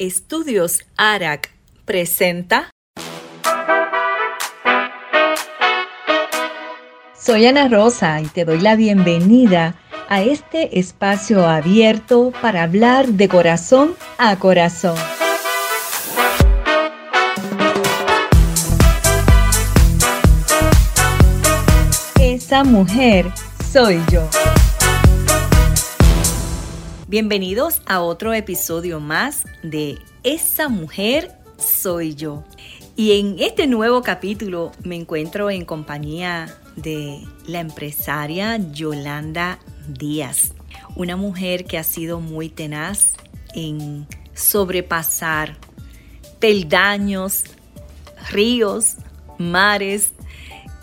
Estudios ARAC presenta. Soy Ana Rosa y te doy la bienvenida a este espacio abierto para hablar de corazón a corazón. Esa mujer soy yo. Bienvenidos a otro episodio más de Esa mujer soy yo. Y en este nuevo capítulo me encuentro en compañía de la empresaria Yolanda Díaz, una mujer que ha sido muy tenaz en sobrepasar peldaños, ríos, mares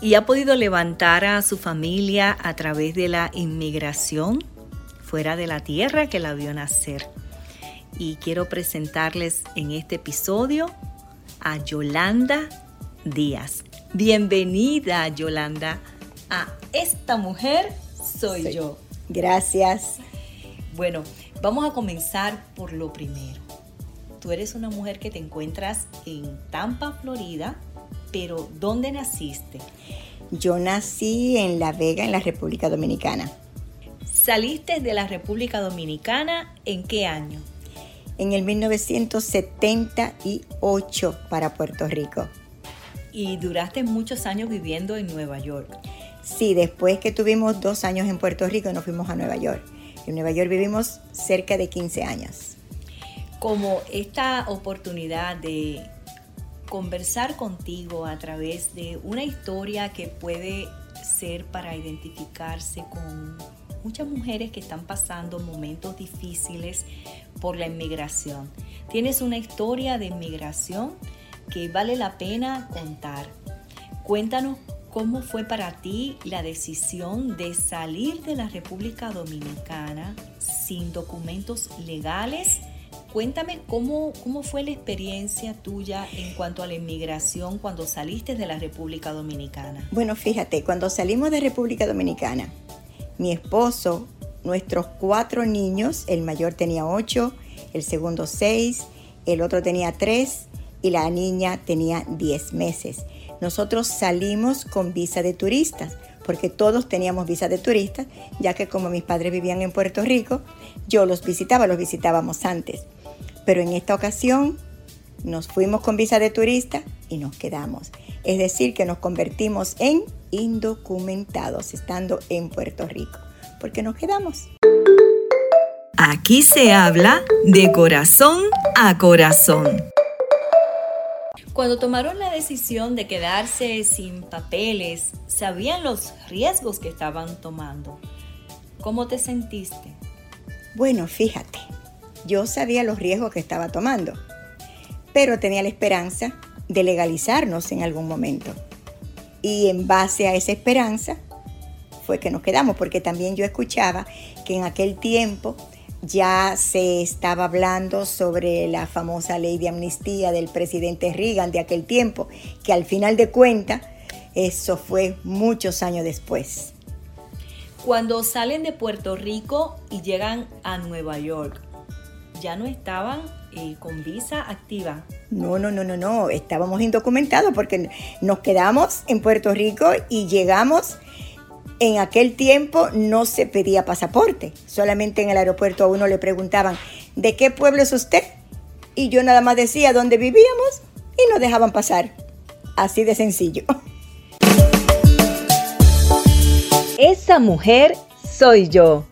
y ha podido levantar a su familia a través de la inmigración fuera de la tierra que la vio nacer. Y quiero presentarles en este episodio a Yolanda Díaz. Bienvenida, Yolanda, a esta mujer soy, yo. Gracias. Bueno, vamos a comenzar por lo primero. Tú eres una mujer que te encuentras en Tampa, Florida, pero ¿dónde naciste? Yo nací en La Vega, en la República Dominicana. ¿Saliste de la República Dominicana en qué año? En el 1978 para Puerto Rico. Y duraste muchos años viviendo en Nueva York. Sí, después que tuvimos dos años en Puerto Rico nos fuimos a Nueva York. En Nueva York vivimos cerca de 15 años. Como esta oportunidad de conversar contigo a través de una historia que puede ser para identificarse con muchas mujeres que están pasando momentos difíciles por la inmigración. Tienes una historia de inmigración que vale la pena contar. Cuéntanos cómo fue para ti la decisión de salir de la República Dominicana sin documentos legales. Cuéntame cómo, cómo fue la experiencia tuya en cuanto a la inmigración cuando saliste de la República Dominicana. Bueno, fíjate, cuando salimos de República Dominicana, mi esposo, nuestros cuatro niños, el mayor tenía ocho, el segundo seis, el otro tenía tres y la niña tenía diez meses. Nosotros salimos con visa de turistas, porque todos teníamos visa de turistas, ya que como mis padres vivían en Puerto Rico, yo los visitaba, los visitábamos antes. Pero en esta ocasión nos fuimos con visa de turista y nos quedamos. Es decir, que nos convertimos en indocumentados estando en Puerto Rico, porque nos quedamos. Aquí se habla de corazón a corazón. Cuando tomaron la decisión de quedarse sin papeles, sabían los riesgos que estaban tomando. ¿Cómo te sentiste? Bueno, fíjate, yo sabía los riesgos que estaba tomando, pero tenía la esperanza de legalizarnos en algún momento. Y en base a esa esperanza fue que nos quedamos, porque también yo escuchaba que en aquel tiempo ya se estaba hablando sobre la famosa ley de amnistía del presidente Reagan de aquel tiempo, que al final de cuentas eso fue muchos años después. Cuando salen de Puerto Rico y llegan a Nueva York, ya no estaban eh, con visa activa. No, no, no, no, no, estábamos indocumentados porque nos quedamos en Puerto Rico y llegamos. En aquel tiempo no se pedía pasaporte, solamente en el aeropuerto a uno le preguntaban, ¿de qué pueblo es usted? Y yo nada más decía dónde vivíamos y nos dejaban pasar. Así de sencillo. Esa mujer soy yo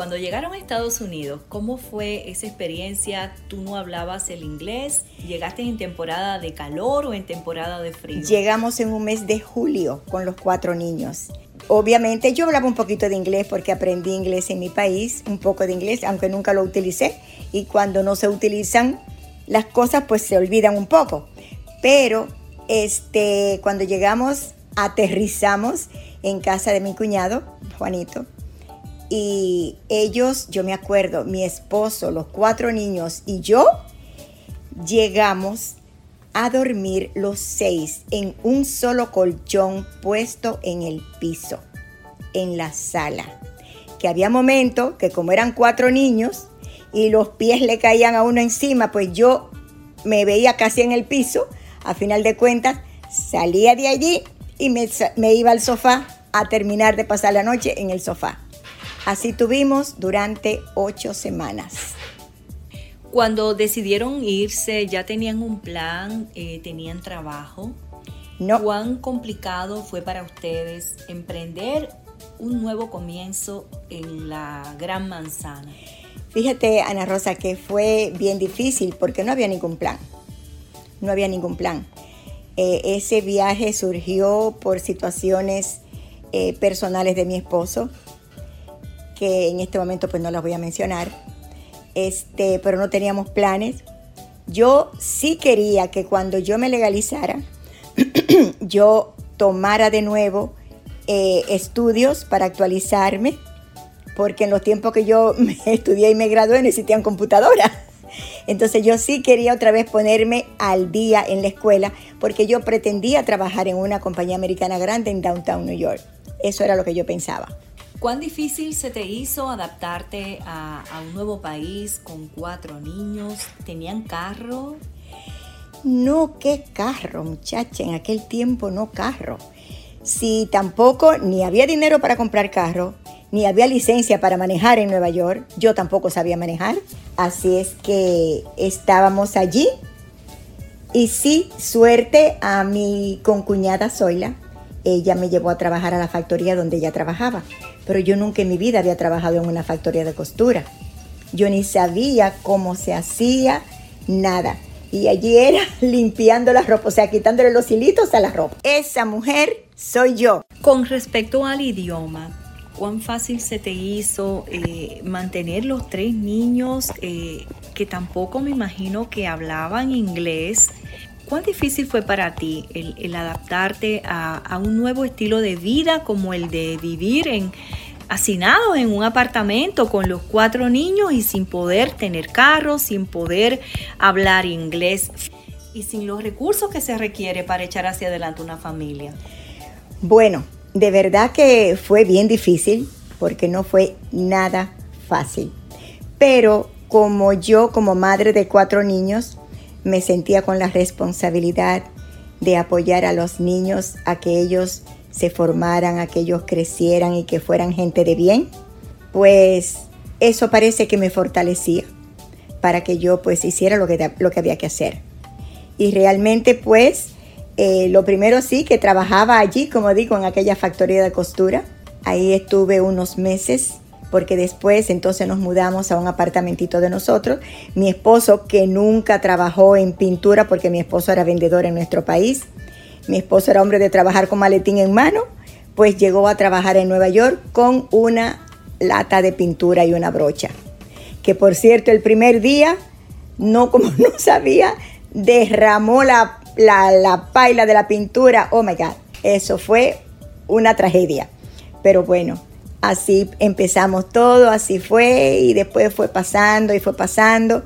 cuando llegaron a Estados Unidos, ¿cómo fue esa experiencia? ¿Tú no hablabas el inglés? ¿Llegaste en temporada de calor o en temporada de frío? Llegamos en un mes de julio con los cuatro niños. Obviamente yo hablaba un poquito de inglés porque aprendí inglés en mi país, un poco de inglés, aunque nunca lo utilicé. Y cuando no se utilizan las cosas, pues se olvidan un poco. Pero este, cuando llegamos, aterrizamos en casa de mi cuñado, Juanito, y ellos, yo me acuerdo, mi esposo, los cuatro niños y yo, llegamos a dormir los seis en un solo colchón puesto en el piso, en la sala. Que había momentos que como eran cuatro niños y los pies le caían a uno encima, pues yo me veía casi en el piso. A final de cuentas, salía de allí y me, me iba al sofá a terminar de pasar la noche en el sofá. Así tuvimos durante ocho semanas. Cuando decidieron irse, ¿ya tenían un plan? Eh, ¿Tenían trabajo? No. ¿Cuán complicado fue para ustedes emprender un nuevo comienzo en la Gran Manzana? Fíjate, Ana Rosa, que fue bien difícil porque no había ningún plan. No había ningún plan. Eh, ese viaje surgió por situaciones eh, personales de mi esposo, que en este momento pues no las voy a mencionar este, pero no teníamos planes. Yo sí quería que cuando yo me legalizara, yo tomara de nuevo eh, estudios para actualizarme, porque en los tiempos que yo me estudié y me gradué necesitían computadora. Entonces yo sí quería otra vez ponerme al día en la escuela, porque yo pretendía trabajar en una compañía americana grande en Downtown New York. Eso era lo que yo pensaba. ¿Cuán difícil se te hizo adaptarte a, un nuevo país con cuatro niños? ¿Tenían carro? No, qué carro, muchacha. En aquel tiempo no carro. Si tampoco ni había dinero para comprar carro, ni había licencia para manejar en Nueva York, yo tampoco sabía manejar. Así es que estábamos allí. Y sí, suerte a mi concuñada Zoila. Ella me llevó a trabajar a la factoría donde ella trabajaba pero yo nunca en mi vida había trabajado en una factoría de costura. Yo ni sabía cómo se hacía nada. Y allí era limpiando la ropa, o sea, quitándole los hilitos a la ropa. Esa mujer soy yo. Con respecto al idioma, ¿cuán fácil se te hizo eh, mantener los tres niños eh, que tampoco me imagino que hablaban inglés? ¿Cuán difícil fue para ti el, adaptarte a, un nuevo estilo de vida como el de vivir en, hacinados en un apartamento con los cuatro niños y sin poder tener carro, sin poder hablar inglés y sin los recursos que se requiere para echar hacia adelante una familia? Bueno, de verdad que fue bien difícil porque no fue nada fácil. Pero como yo, como madre de cuatro niños, me sentía con la responsabilidad de apoyar a los niños a que ellos se formaran, a que ellos crecieran y que fueran gente de bien, pues eso parece que me fortalecía para que yo pues hiciera lo que, lo que había que hacer. Y realmente pues eh, lo primero sí que trabajaba allí, como digo, en aquella factoría de costura. Ahí estuve unos meses porque después entonces nos mudamos a un apartamentito de nosotros. Mi esposo, que nunca trabajó en pintura porque mi esposo era vendedor en nuestro país, mi esposo era hombre de trabajar con maletín en mano, pues llegó a trabajar en Nueva York con una lata de pintura y una brocha. Que por cierto, el primer día, no como no sabía, derramó la, la, la paila de la pintura. Oh my God, eso fue una tragedia. Pero bueno, Así empezamos todo, así fue y después fue pasando y fue pasando.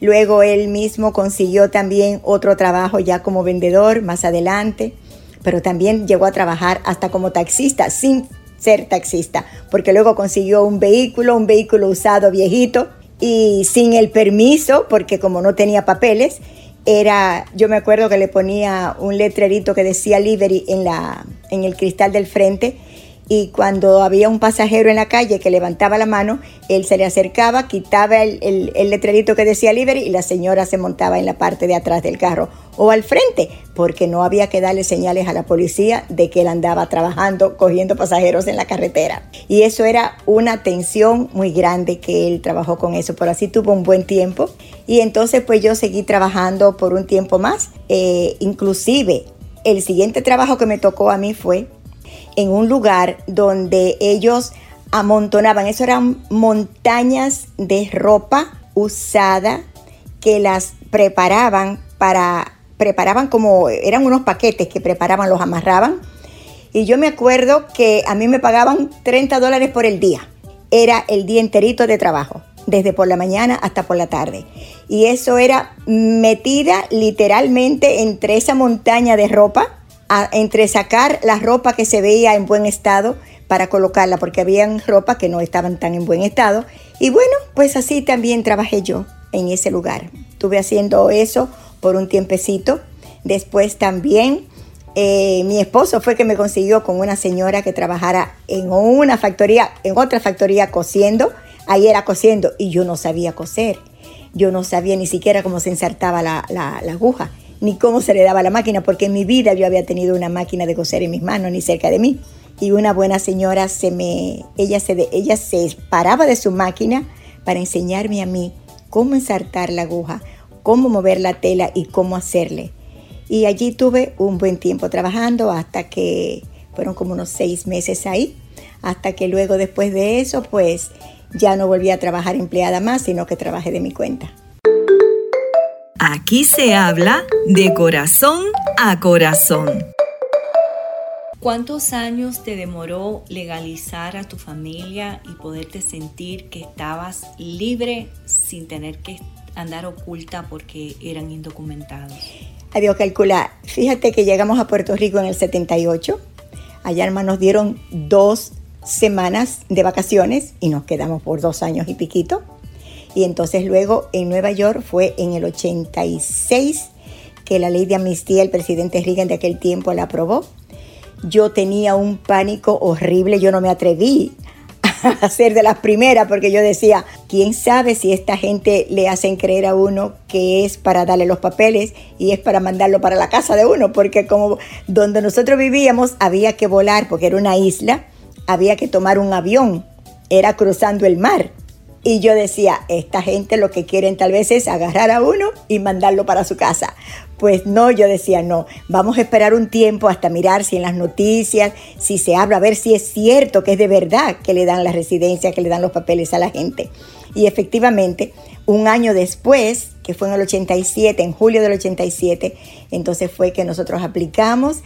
Luego él mismo consiguió también otro trabajo ya como vendedor más adelante, pero también llegó a trabajar hasta como taxista sin ser taxista, porque luego consiguió un vehículo, un vehículo usado viejito y sin el permiso, porque como no tenía papeles, era, yo me acuerdo que le ponía un letrerito que decía livery en, la, en el cristal del frente y cuando había un pasajero en la calle que levantaba la mano, él se le acercaba, quitaba el, letrerito que decía livery y la señora se montaba en la parte de atrás del carro o al frente, porque no había que darle señales a la policía de que él andaba trabajando, cogiendo pasajeros en la carretera. Y eso era una tensión muy grande que él trabajó con eso, pero así tuvo un buen tiempo. Y entonces pues yo seguí trabajando por un tiempo más, eh, inclusive el siguiente trabajo que me tocó a mí fue en un lugar donde ellos amontonaban, eso eran montañas de ropa usada que las preparaban para, preparaban como, eran unos paquetes que preparaban, los amarraban. Y yo me acuerdo que a mí me pagaban 30 dólares por el día. Era el día enterito de trabajo, desde por la mañana hasta por la tarde. Y eso era metida literalmente entre esa montaña de ropa entre sacar la ropa que se veía en buen estado para colocarla, porque había ropa que no estaban tan en buen estado, Y bueno, pues así también trabajé yo en ese lugar. Estuve haciendo eso por un tiempecito. Después también eh, mi esposo fue que me consiguió con una señora que trabajara en una factoría, en otra factoría cosiendo. Ahí era cosiendo y yo no sabía coser. Yo no sabía ni siquiera cómo se insertaba la, la, aguja, ni cómo se le daba la máquina, porque en mi vida yo había tenido una máquina de coser en mis manos, ni cerca de mí. Y una buena señora se me, ella se, ella se paraba de su máquina para enseñarme a mí cómo ensartar la aguja, cómo mover la tela y cómo hacerle. Y allí tuve un buen tiempo trabajando hasta que fueron como unos seis meses ahí, hasta que luego después de eso pues ya no volví a trabajar empleada más, sino que trabajé de mi cuenta. Aquí se habla de corazón a corazón. ¿Cuántos años te demoró legalizar a tu familia y poderte sentir que estabas libre sin tener que andar oculta porque eran indocumentados? Adiós calcular. Fíjate que llegamos a Puerto Rico en el 78. Allá nos dieron dos semanas de vacaciones y nos quedamos por dos años y piquito. Y entonces luego en Nueva York fue en el 86 que la ley de amnistía, el presidente Reagan de aquel tiempo la aprobó. Yo tenía un pánico horrible, yo no me atreví a ser de las primeras porque yo decía, ¿quién sabe si esta gente le hacen creer a uno que es para darle los papeles y es para mandarlo para la casa de uno? Porque como donde nosotros vivíamos había que volar porque era una isla, había que tomar un avión, era cruzando el mar. Y yo decía, esta gente lo que quieren tal vez es agarrar a uno y mandarlo para su casa. Pues no, yo decía, no, vamos a esperar un tiempo hasta mirar si en las noticias, si se habla, a ver si es cierto que es de verdad que le dan la residencia, que le dan los papeles a la gente. Y efectivamente, un año después, que fue en el 87, en julio del 87, entonces fue que nosotros aplicamos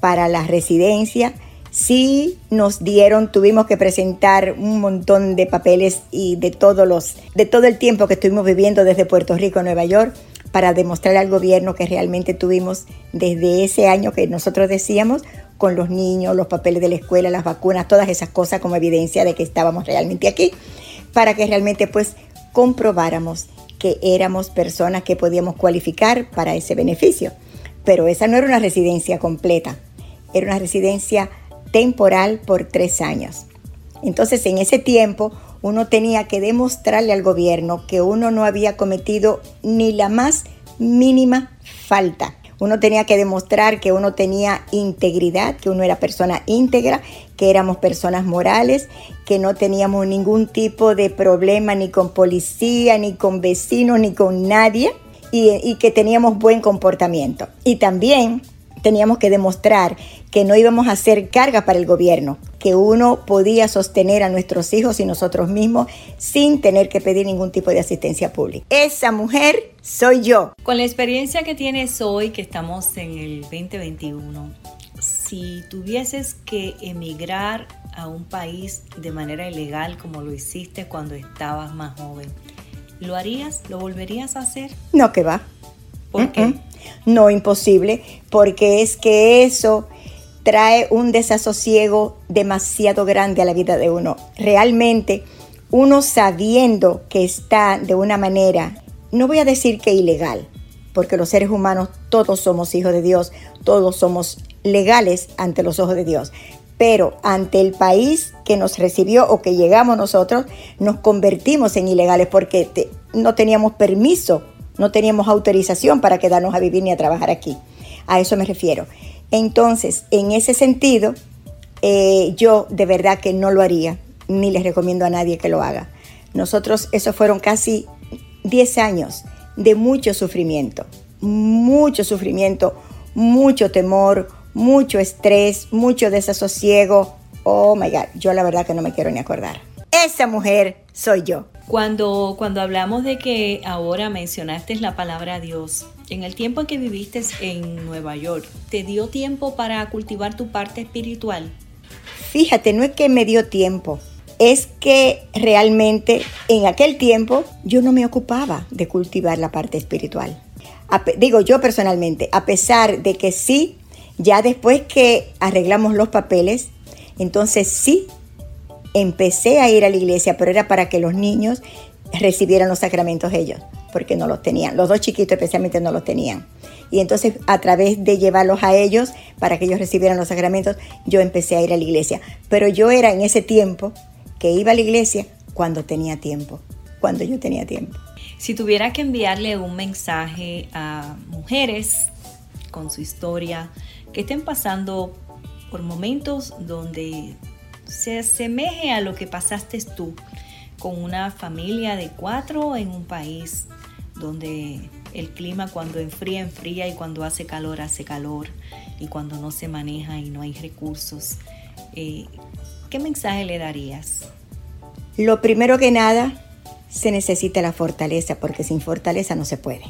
para la residencia sí nos dieron, tuvimos que presentar un montón de papeles y de todos los, de todo el tiempo que estuvimos viviendo desde Puerto Rico a Nueva York para demostrar al gobierno que realmente tuvimos desde ese año que nosotros decíamos con los niños, los papeles de la escuela, las vacunas, todas esas cosas como evidencia de que estábamos realmente aquí, para que realmente pues comprobáramos que éramos personas que podíamos cualificar para ese beneficio. Pero esa no era una residencia completa, era una residencia temporal por tres años. Entonces en ese tiempo uno tenía que demostrarle al gobierno que uno no había cometido ni la más mínima falta. Uno tenía que demostrar que uno tenía integridad, que uno era persona íntegra, que éramos personas morales, que no teníamos ningún tipo de problema ni con policía, ni con vecinos, ni con nadie, y, y que teníamos buen comportamiento. Y también teníamos que demostrar que no íbamos a ser carga para el gobierno, que uno podía sostener a nuestros hijos y nosotros mismos sin tener que pedir ningún tipo de asistencia pública. Esa mujer soy yo. Con la experiencia que tienes hoy, que estamos en el 2021, si tuvieses que emigrar a un país de manera ilegal como lo hiciste cuando estabas más joven, ¿lo harías? ¿Lo volverías a hacer? No, que va. ¿Por qué? No, imposible, porque es que eso trae un desasosiego demasiado grande a la vida de uno. Realmente, uno sabiendo que está de una manera, no voy a decir que ilegal, porque los seres humanos todos somos hijos de Dios, todos somos legales ante los ojos de Dios. Pero ante el país que nos recibió o que llegamos nosotros, nos convertimos en ilegales porque no teníamos permiso no teníamos autorización para quedarnos a vivir ni a trabajar aquí. A eso me refiero. Entonces, en ese sentido, eh, yo de verdad que no lo haría, ni les recomiendo a nadie que lo haga. Nosotros, esos fueron casi 10 años de mucho sufrimiento, mucho sufrimiento, mucho temor, mucho estrés, mucho desasosiego. Oh my God, yo la verdad que no me quiero ni acordar. Esa mujer soy yo. Cuando, cuando hablamos de que ahora mencionaste la palabra Dios, en el tiempo en que viviste en Nueva York, ¿te dio tiempo para cultivar tu parte espiritual? Fíjate, no es que me dio tiempo, es que realmente en aquel tiempo yo no me ocupaba de cultivar la parte espiritual. digo yo personalmente, a pesar de que sí, ya después que arreglamos los papeles, entonces sí empecé a ir a la iglesia, pero era para que los niños recibieran los sacramentos ellos, porque no los tenían. Los dos chiquitos especialmente no los tenían. Y entonces a través de llevarlos a ellos para que ellos recibieran los sacramentos, yo empecé a ir a la iglesia. Pero yo era en ese tiempo que iba a la iglesia cuando tenía tiempo, cuando yo tenía tiempo. Si tuviera que enviarle un mensaje a mujeres con su historia que estén pasando por momentos donde se asemeje a lo que pasaste tú con una familia de cuatro en un país donde el clima cuando enfría, enfría y cuando hace calor, hace calor y cuando no se maneja y no hay recursos. Eh, ¿Qué mensaje le darías? Lo primero que nada, se necesita la fortaleza porque sin fortaleza no se puede.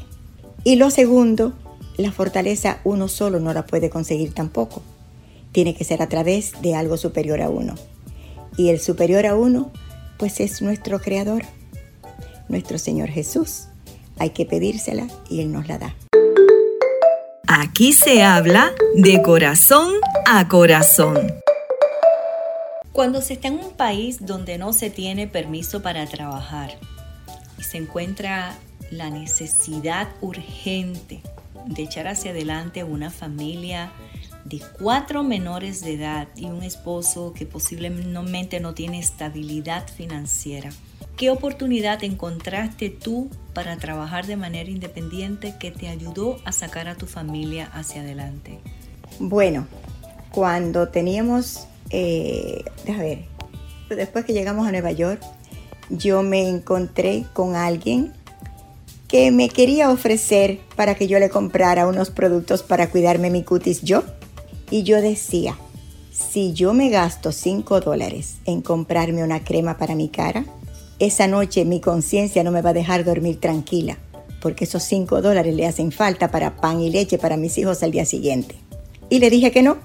Y lo segundo, la fortaleza uno solo no la puede conseguir tampoco. Tiene que ser a través de algo superior a uno. Y el superior a uno, pues es nuestro Creador, nuestro Señor Jesús. Hay que pedírsela y Él nos la da. Aquí se habla de corazón a corazón. Cuando se está en un país donde no se tiene permiso para trabajar y se encuentra la necesidad urgente de echar hacia adelante una familia de cuatro menores de edad y un esposo que posiblemente no tiene estabilidad financiera. ¿Qué oportunidad encontraste tú para trabajar de manera independiente que te ayudó a sacar a tu familia hacia adelante? Bueno, cuando teníamos, eh, déjame ver, después que llegamos a Nueva York, yo me encontré con alguien que me quería ofrecer para que yo le comprara unos productos para cuidarme mi cutis yo. Y yo decía, si yo me gasto 5 dólares en comprarme una crema para mi cara, esa noche mi conciencia no me va a dejar dormir tranquila, porque esos 5 dólares le hacen falta para pan y leche para mis hijos al día siguiente. Y le dije que no.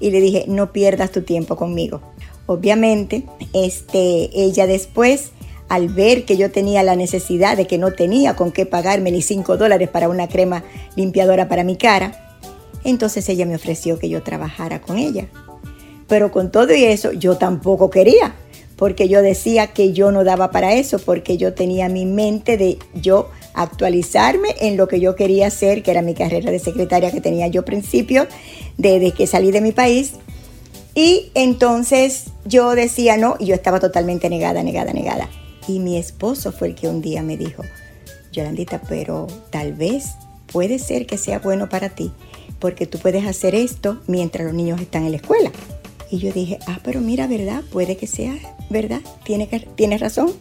Y le dije, no pierdas tu tiempo conmigo. Obviamente, este, ella después al ver que yo tenía la necesidad de que no tenía con qué pagarme ni 5 dólares para una crema limpiadora para mi cara, entonces ella me ofreció que yo trabajara con ella. Pero con todo y eso yo tampoco quería, porque yo decía que yo no daba para eso, porque yo tenía mi mente de yo actualizarme en lo que yo quería hacer, que era mi carrera de secretaria que tenía yo principio desde que salí de mi país. Y entonces yo decía no, y yo estaba totalmente negada, negada, negada. Y mi esposo fue el que un día me dijo, Yolandita, pero tal vez puede ser que sea bueno para ti, porque tú puedes hacer esto mientras los niños están en la escuela. Y yo dije, ah, pero mira, ¿verdad? Puede que sea, ¿verdad? Tienes, tienes razón.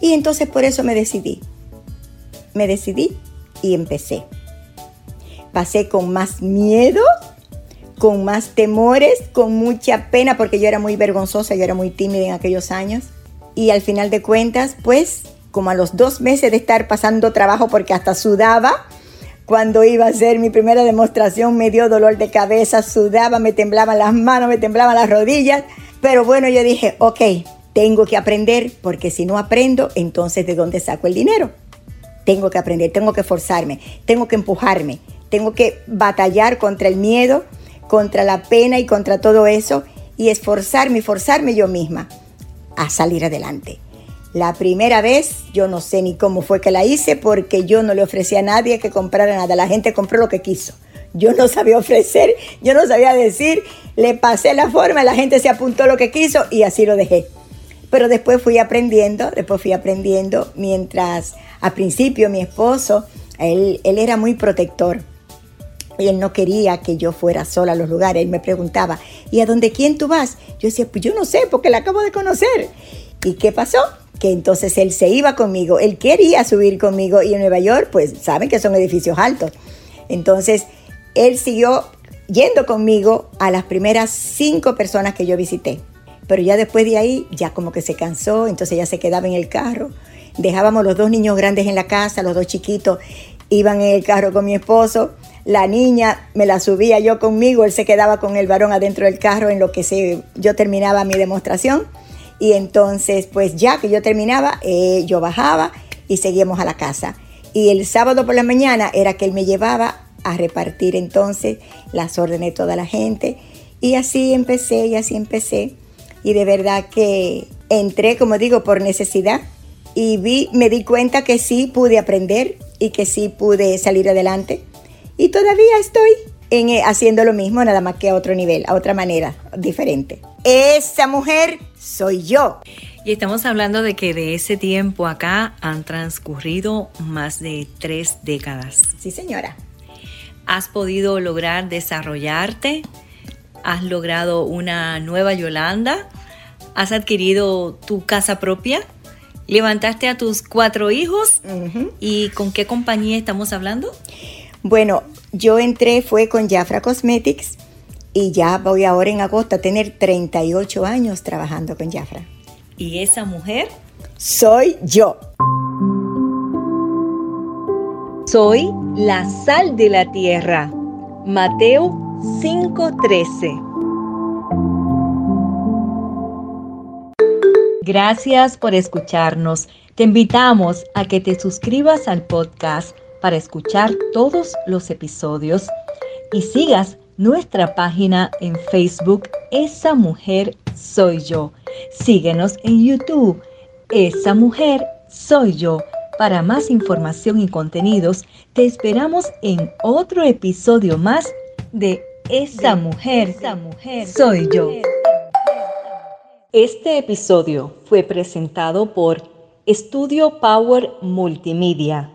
Y entonces por eso me decidí. Me decidí y empecé. Pasé con más miedo, con más temores, con mucha pena, porque yo era muy vergonzosa, yo era muy tímida en aquellos años y al final de cuentas, pues como a los dos meses de estar pasando trabajo porque hasta sudaba, cuando iba a hacer mi primera demostración me dio dolor de cabeza, sudaba, me temblaban las manos, me temblaban las rodillas, pero bueno, yo dije, ok, tengo que aprender porque si no aprendo, entonces ¿de dónde saco el dinero? Tengo que aprender, tengo que forzarme, tengo que empujarme, tengo que batallar contra el miedo, contra la pena y contra todo eso y esforzarme y forzarme yo misma a salir adelante. La primera vez yo no sé ni cómo fue que la hice porque yo no le ofrecí a nadie que comprara nada. La gente compró lo que quiso. Yo no sabía ofrecer, yo no sabía decir, le pasé la forma, la gente se apuntó lo que quiso y así lo dejé. Pero después fui aprendiendo, después fui aprendiendo mientras al principio mi esposo, él, él era muy protector. Y él no quería que yo fuera sola a los lugares. Él me preguntaba, ¿y a dónde quién tú vas? Yo decía, pues yo no sé, porque la acabo de conocer. ¿Y qué pasó? Que entonces él se iba conmigo. Él quería subir conmigo. Y en Nueva York, pues saben que son edificios altos. Entonces, él siguió yendo conmigo a las primeras cinco personas que yo visité. Pero ya después de ahí, ya como que se cansó, entonces ya se quedaba en el carro. Dejábamos los dos niños grandes en la casa, los dos chiquitos iban en el carro con mi esposo la niña me la subía yo conmigo, él se quedaba con el varón adentro del carro en lo que se, yo terminaba mi demostración. Y entonces, pues ya que yo terminaba, eh, yo bajaba y seguíamos a la casa. Y el sábado por la mañana era que él me llevaba a repartir entonces las órdenes de toda la gente. Y así empecé, y así empecé. y de verdad que entré, como digo, por necesidad y vi, me di cuenta que sí pude aprender y que sí pude salir adelante. Y todavía estoy en, eh, haciendo lo mismo, nada más que a otro nivel, a otra manera, diferente. Esa mujer soy yo. Y estamos hablando de que de ese tiempo acá han transcurrido más de tres décadas. Sí, señora. ¿Has podido lograr desarrollarte? ¿Has logrado una nueva Yolanda? ¿Has adquirido tu casa propia? ¿Levantaste a tus cuatro hijos? ¿Y con qué compañía estamos hablando? Bueno, yo entré fue con Jafra Cosmetics y ya voy ahora en agosto a tener 38 años trabajando con Jafra. ¿Y esa mujer? Soy yo. Soy la sal de la tierra. Mateo 5:13. Gracias por escucharnos. Te invitamos a que te suscribas al podcast para escuchar todos los episodios y sigas nuestra página en Facebook Esa Mujer Soy Yo. Síguenos en YouTube Esa Mujer Soy Yo. Para más información y contenidos, te esperamos en otro episodio más de Esa Mujer, Esa Mujer Soy Yo. Este episodio fue presentado por Estudio Power Multimedia